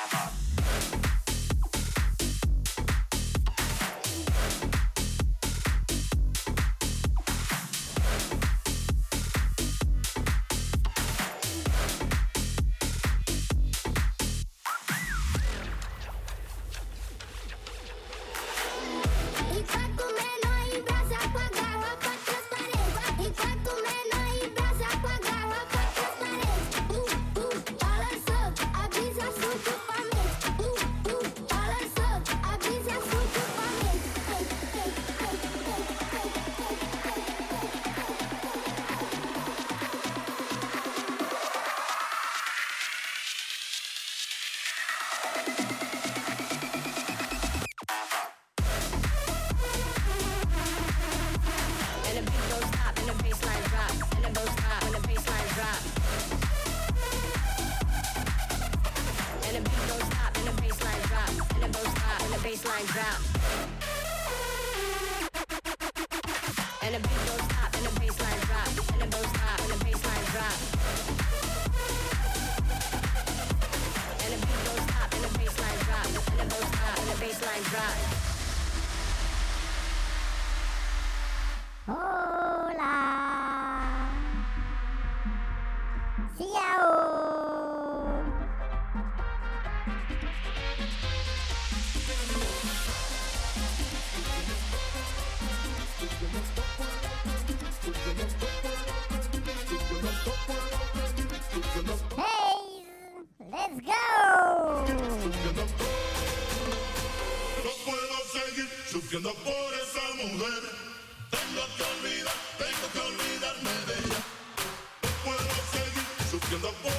Lava. Hey!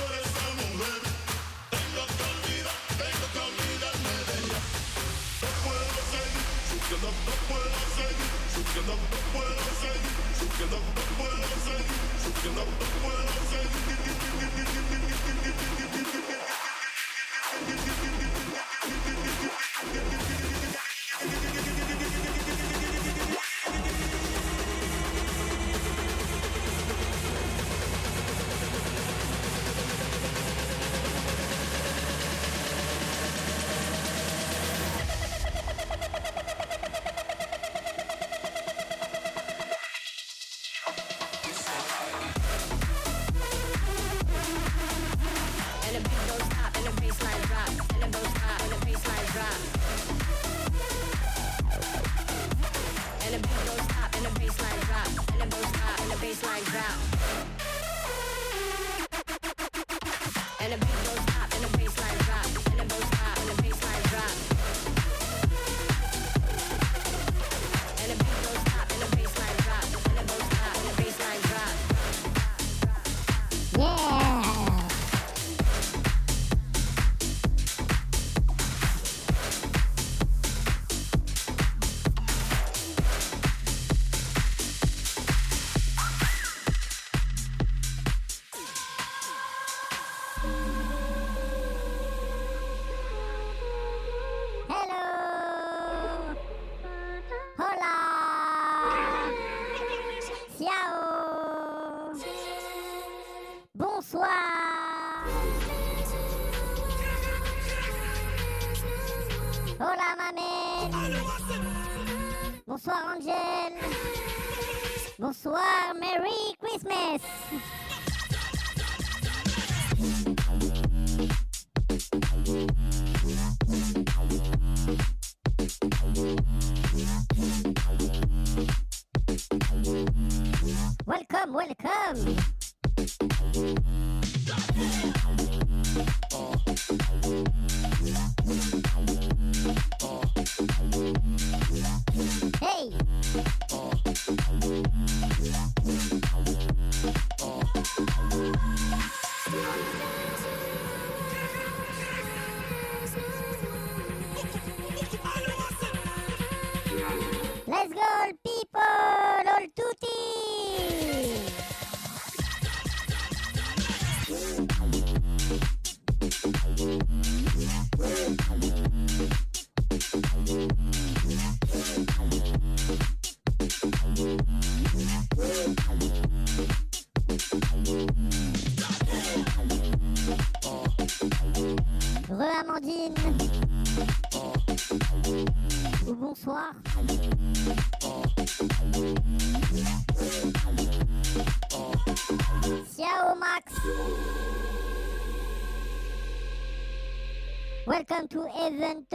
present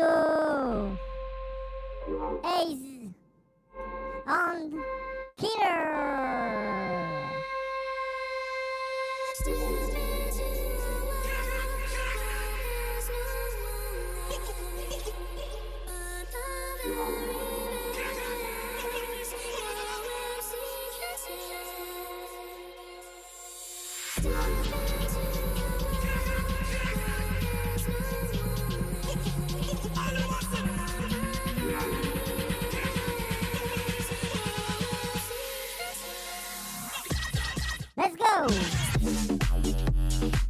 음.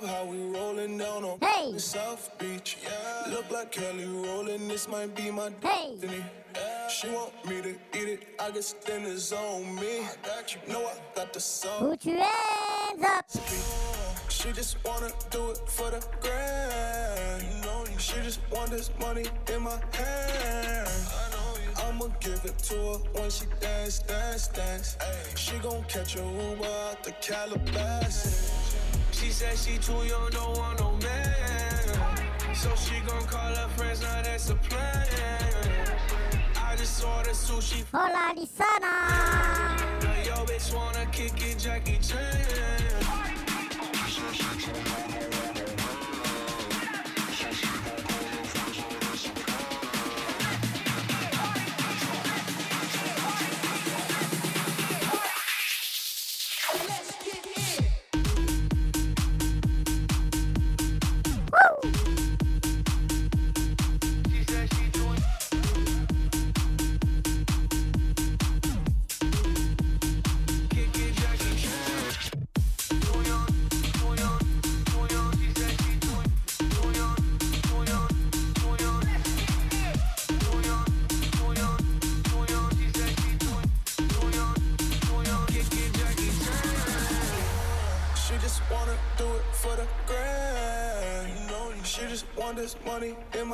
club, how we rolling down on hey. South Beach. Yeah. Look like Kelly rolling, this might be my hey. destiny. Yeah. She want me to eat it, I guess then it's on me. I got you, know I got the song. Put your hands up. She just wanna do it for the grand. You know you she just want this money in my hand. I'ma give it to her when she dance, dance, dance. Ay. She gon' catch a Uber out the Calabasas. She said she too young, don't want no man. So she gon' call her friends, now that's a plan. I just ordered sushi. Hola, Nisana. Now your bitch wanna kick it, Jackie Chan.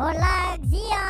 Hola, Xia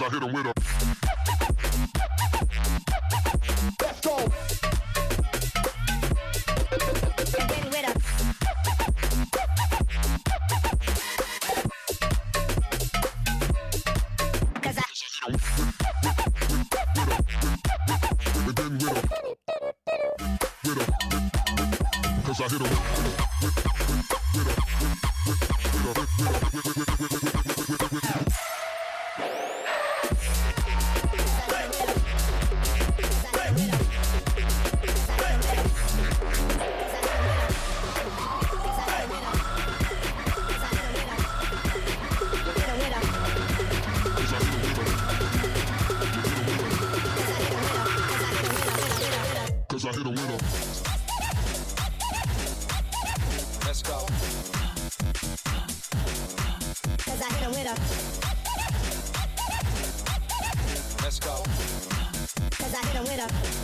I hit him with a. I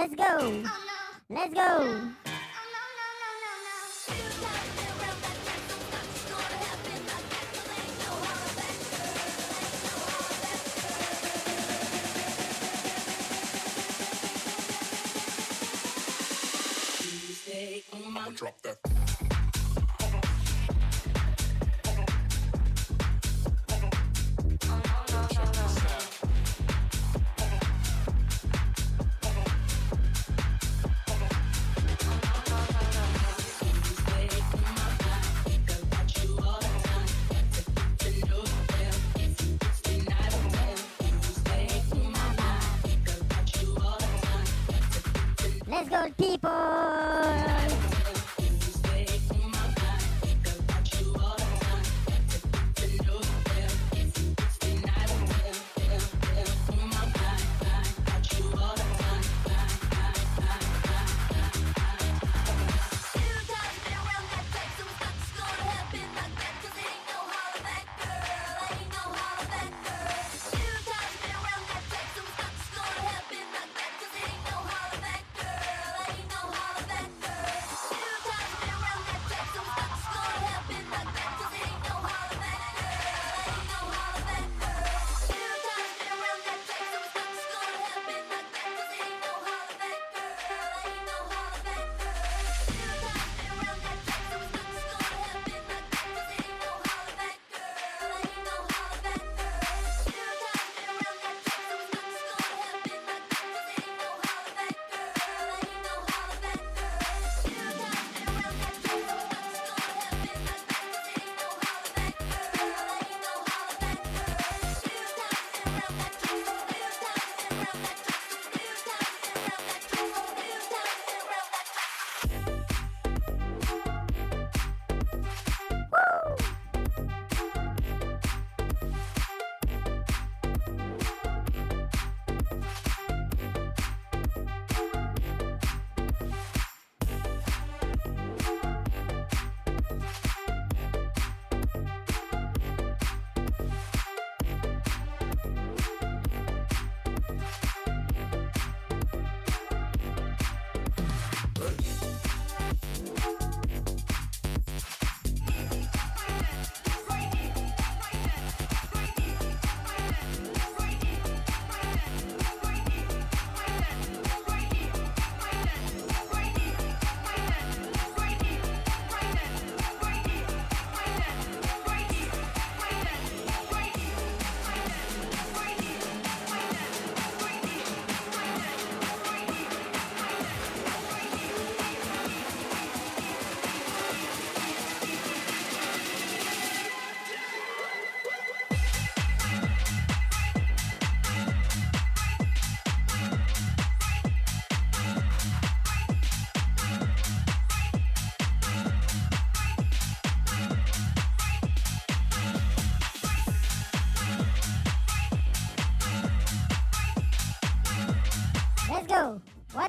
Let's go. Oh, Let's go.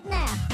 now.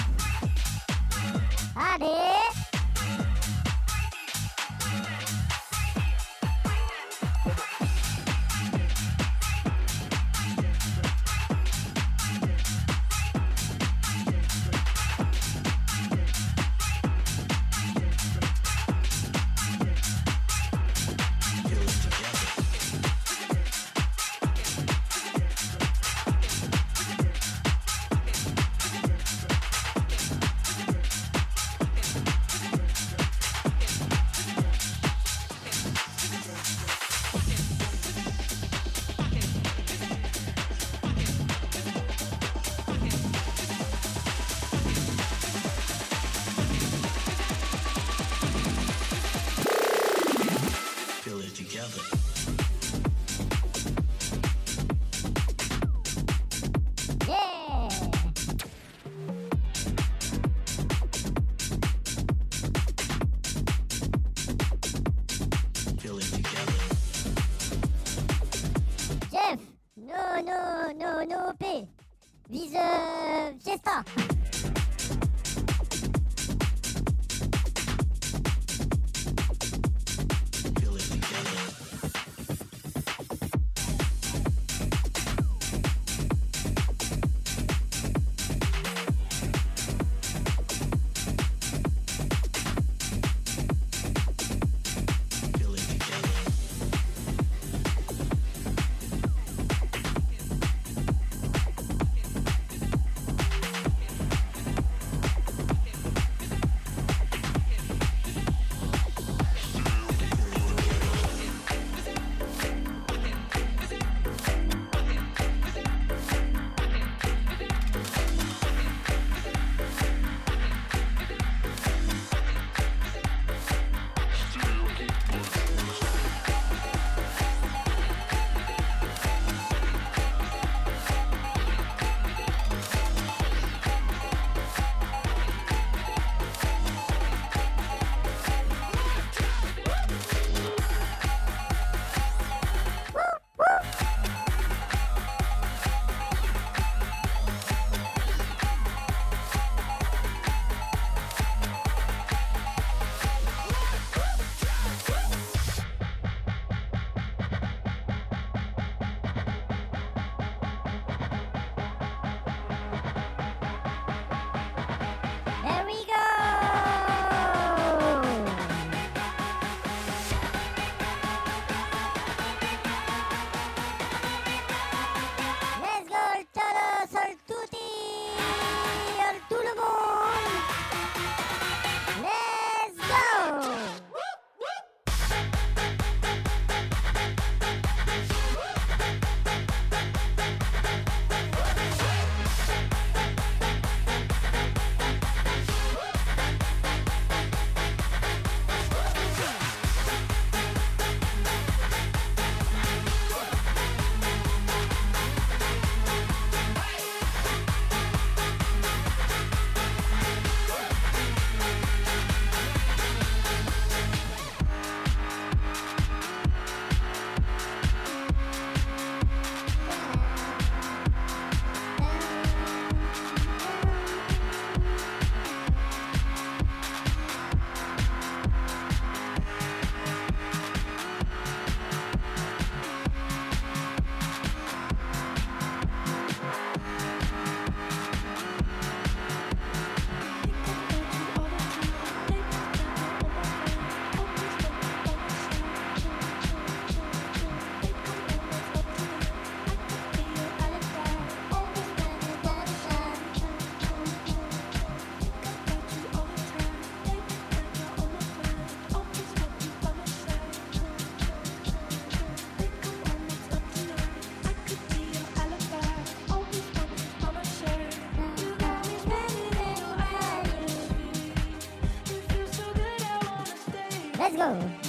Let's go.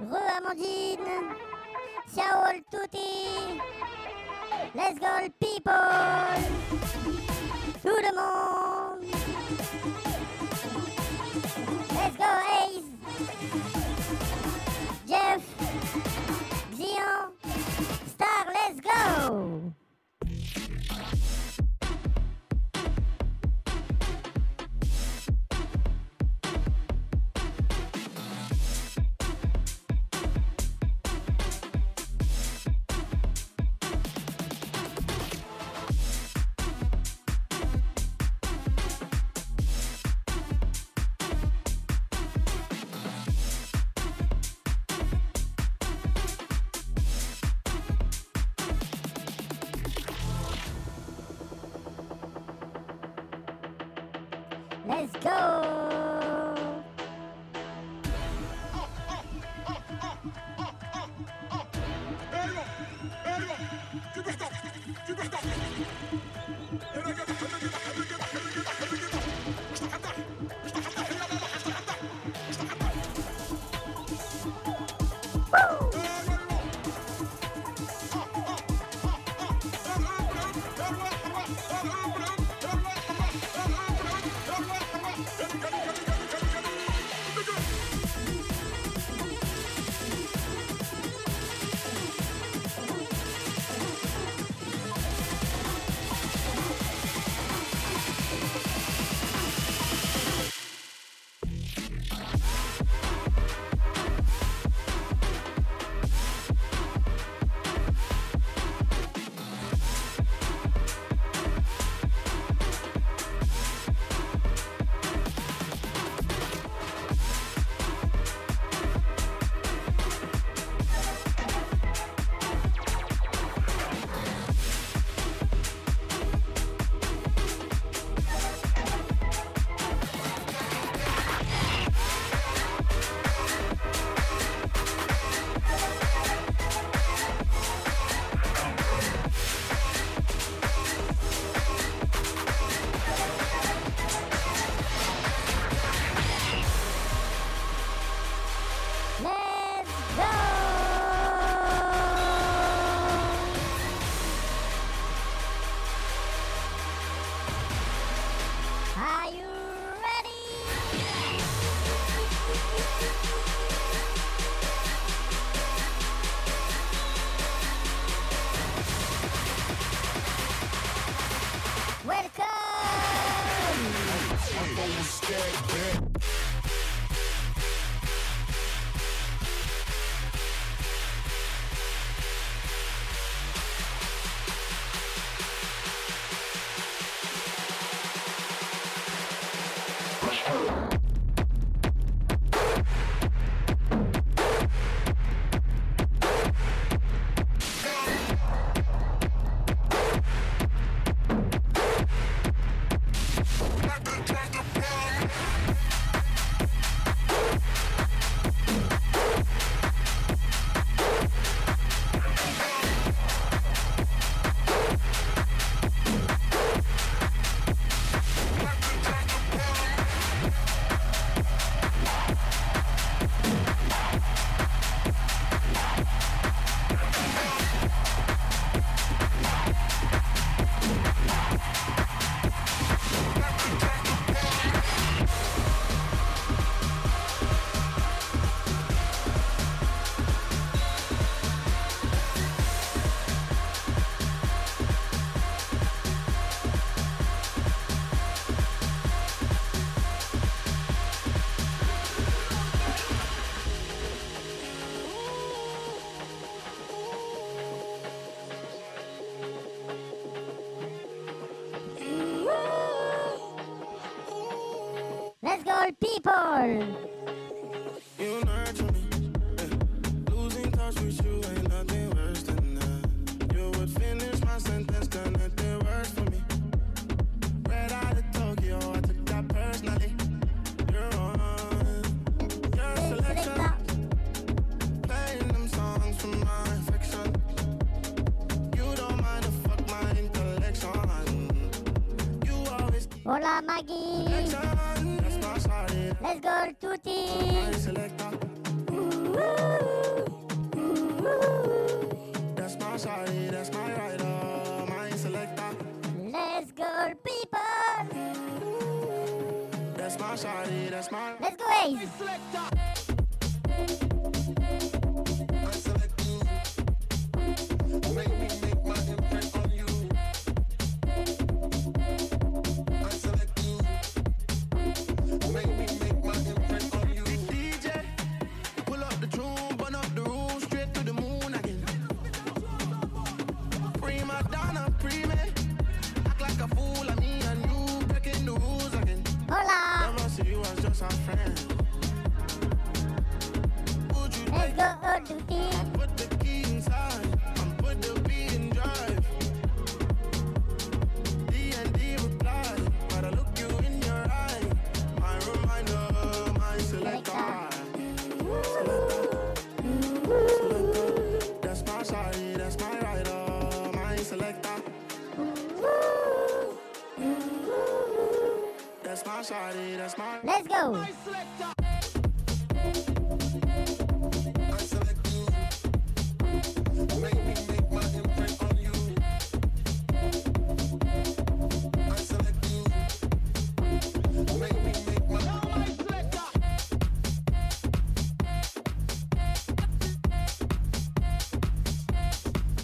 Re Amandine. Ciao all tutti. Let's go people. Tout le monde. Let's go Ace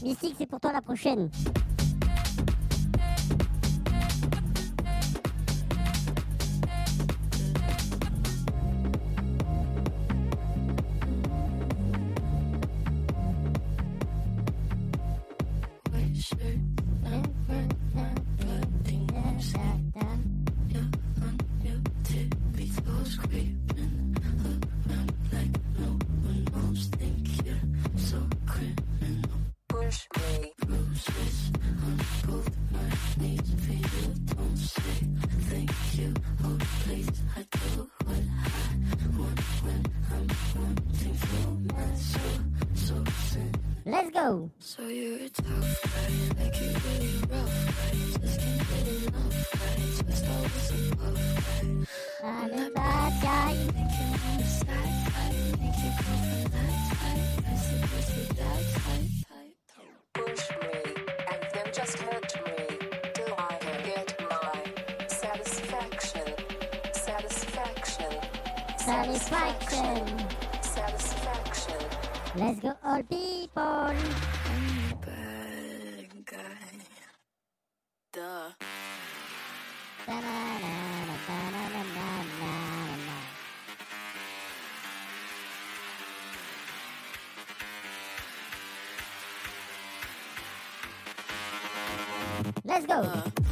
Mystique, c'est pour toi la prochaine. Let's go. Uh.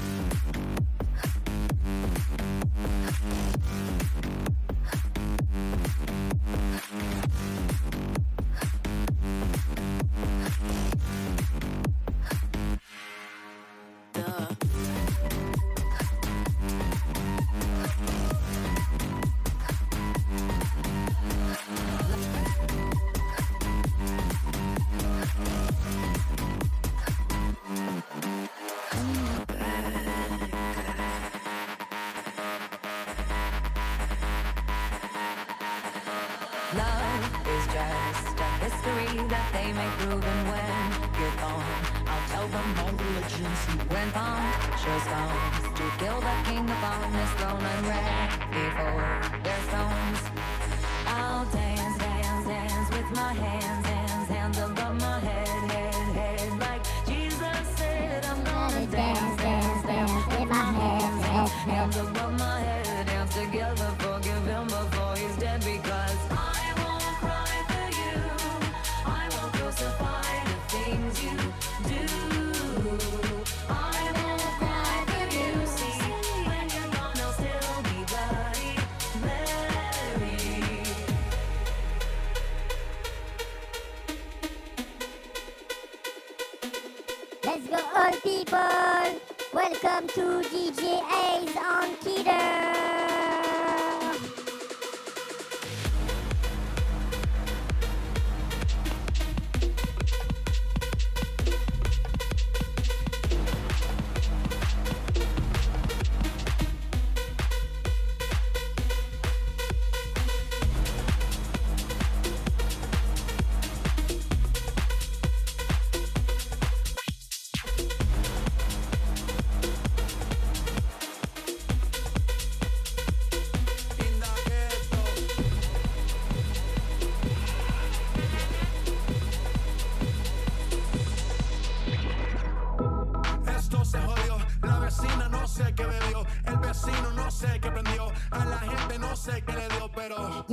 Welcome to DJA's on Keter.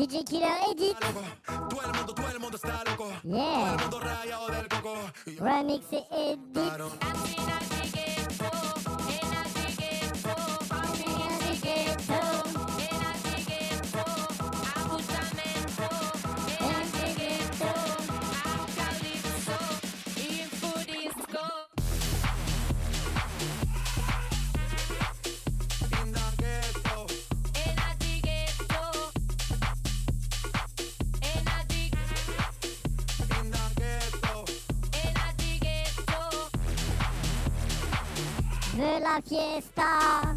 DJ Killer Edit. Remix et la fiesta.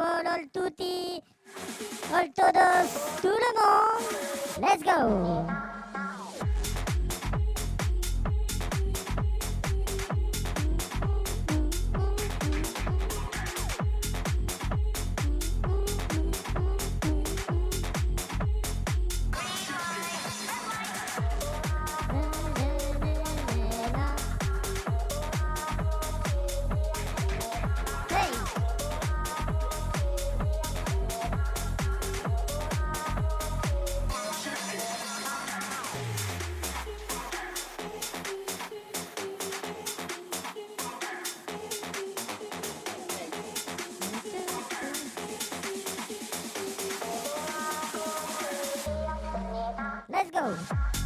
All tutti, all todos, tout le monde. Let's go. Let's go.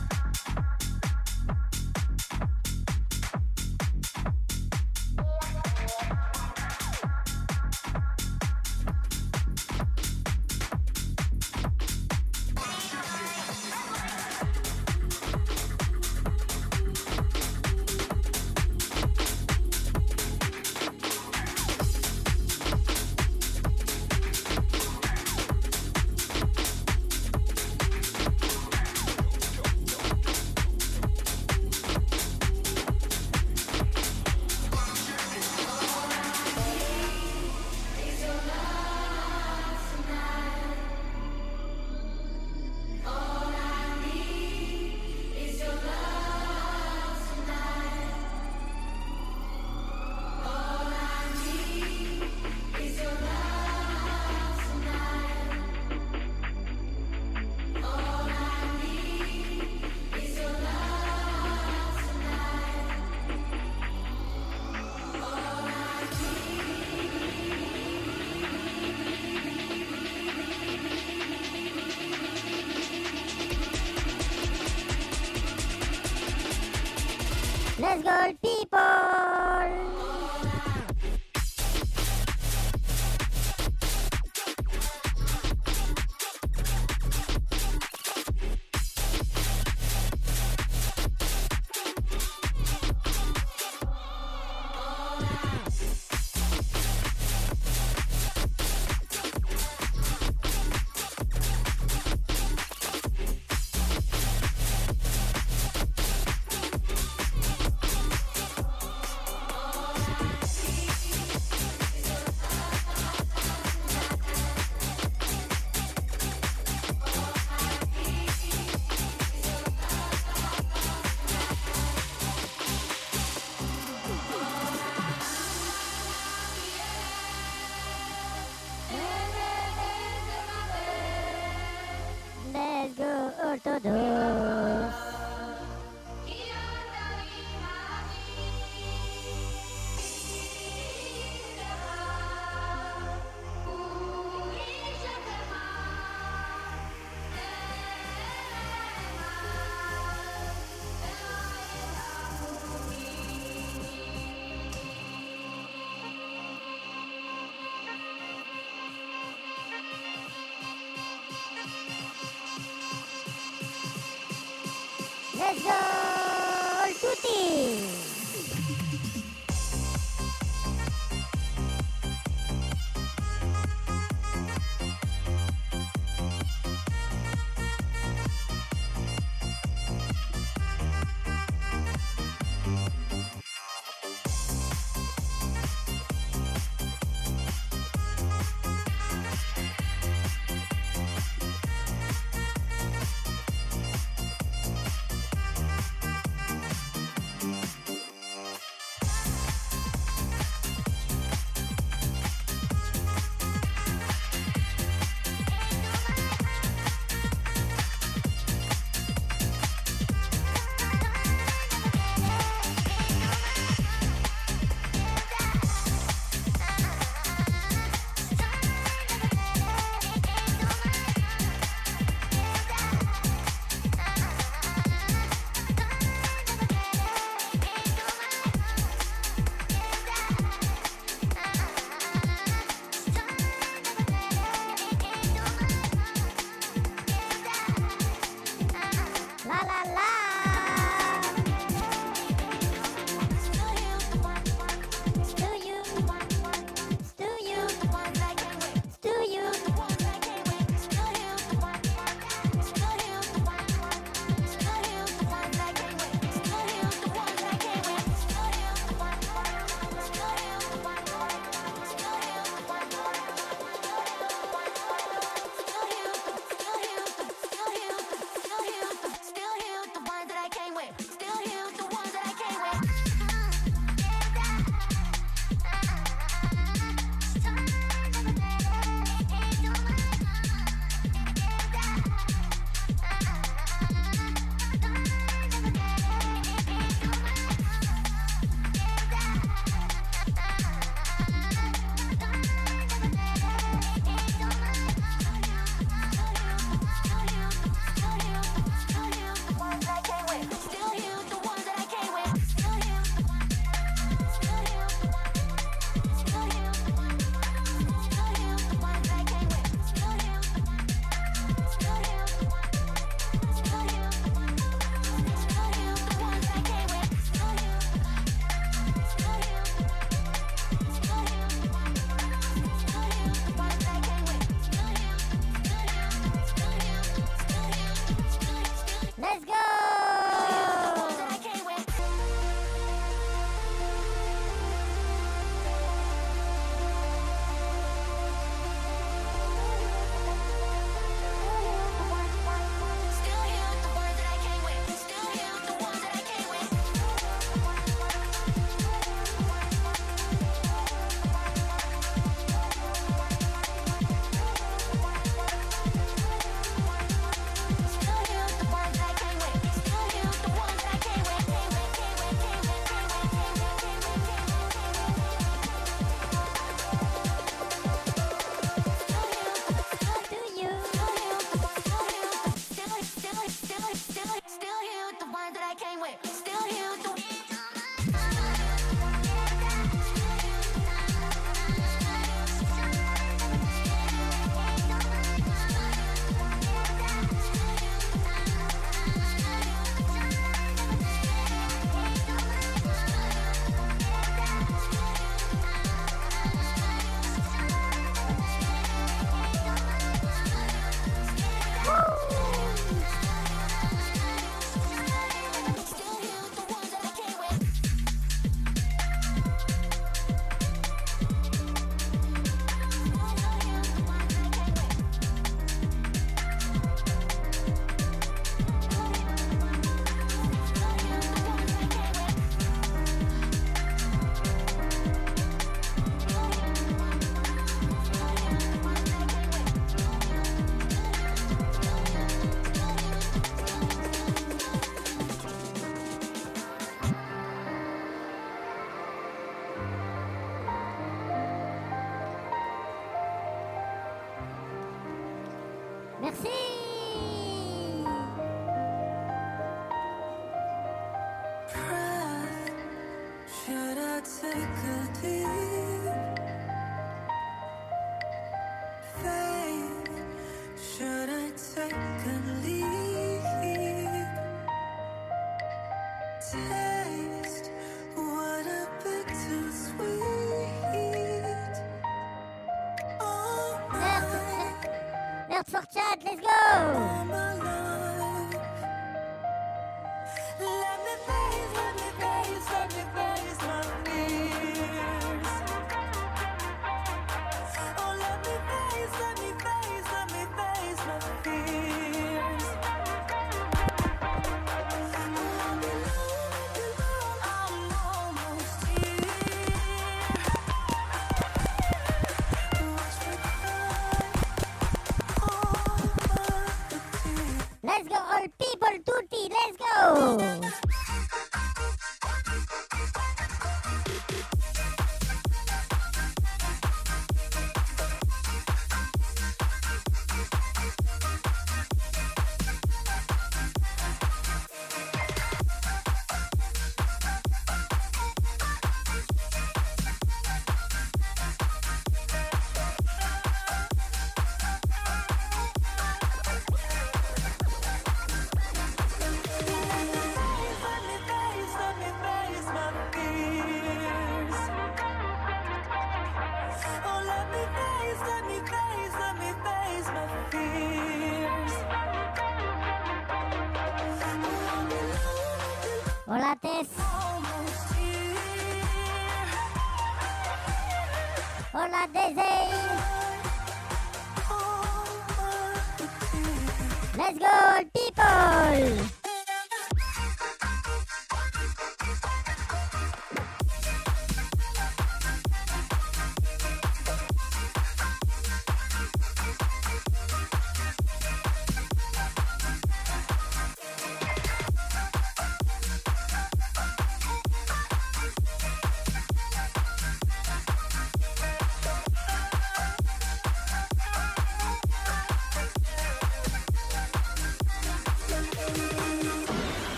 Let's go.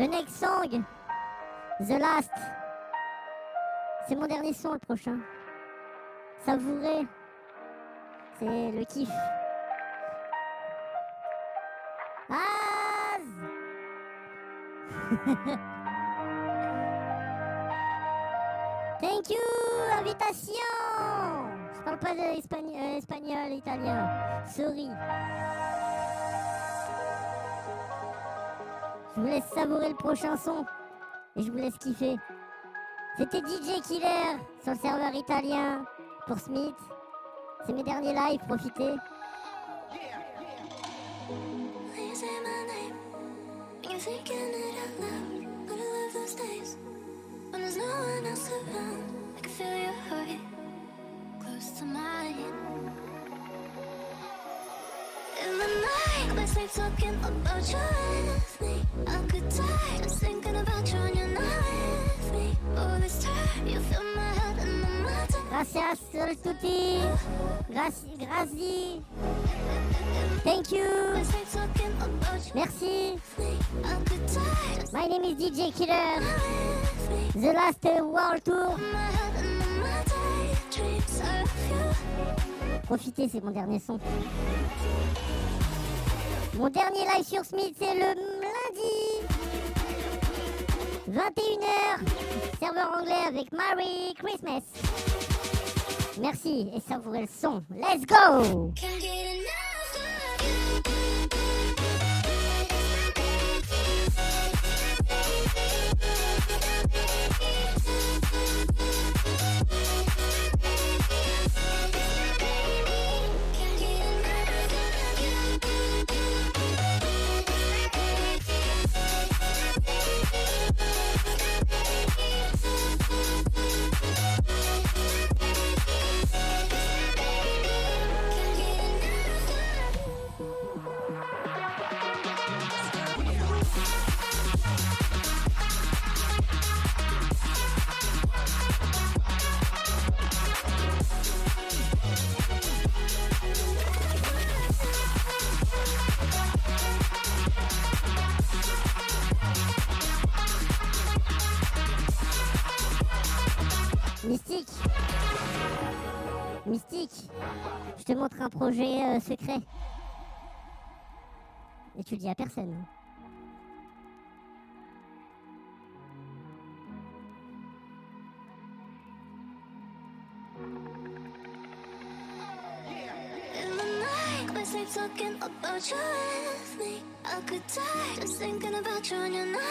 Le next song, The Last. C'est mon dernier son, le prochain. Savourez. C'est le kiff. Az Thank you, invitation Je parle pas de espagnol, euh, espagnol, italien. Sorry. Je vous laisse savourer le prochain son et je vous laisse kiffer. C'était DJ Killer sur le serveur italien pour Smith. C'est mes derniers lives, profitez. Gracias, sol tutti. Grazie. Thank you. Merci. My name is DJ Killer. The Last World Tour. Profitez, c'est mon dernier son. Mon dernier live sur Smith, c'est le lundi. 21h. Serveur anglais avec Merry Christmas. Merci et savourez le son. Let's go! Un projet euh, secret. Et tu le dis à personne. Talking about you with me. I could die just thinking about you when you're not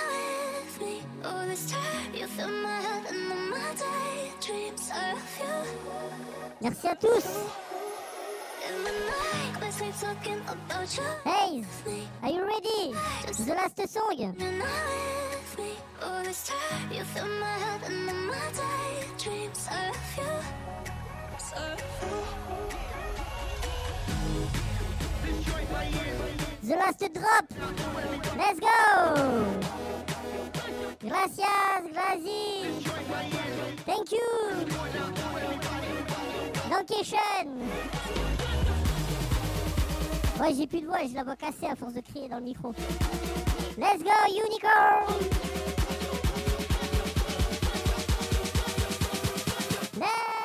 with me. All this time, you fill my head and all my daydreams of you. Merci à tous. Hey, are you ready? The last song. The last drop. Let's go. Gracias, Grazi. Thank you. Dankeschön. Ouais, j'ai plus de voix, j'ai la voix cassée à force de crier dans le micro. Let's go, unicorn! Let's